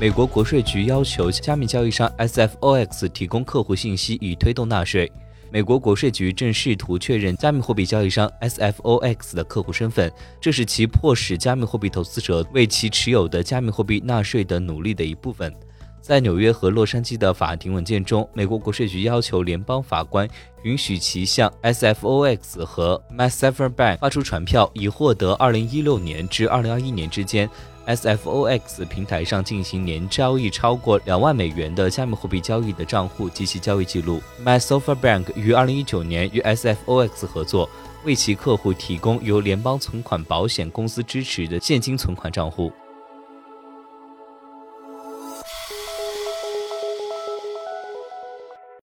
美国国税局要求加密交易商 SFOX 提供客户信息以推动纳税。美国国税局正试图确认加密货币交易商 SFOX 的客户身份，这是其迫使加密货币投资者为其持有的加密货币纳税的努力的一部分。在纽约和洛杉矶的法庭文件中，美国国税局要求联邦法官允许其向 SFOX 和 Massafra Bank 发出传票，以获得2016年至2021年之间 SFOX 平台上进行年交易超过两万美元的加密货币交易的账户及其交易记录。Massafra Bank 于2019年与 SFOX 合作，为其客户提供由联邦存款保险公司支持的现金存款账户。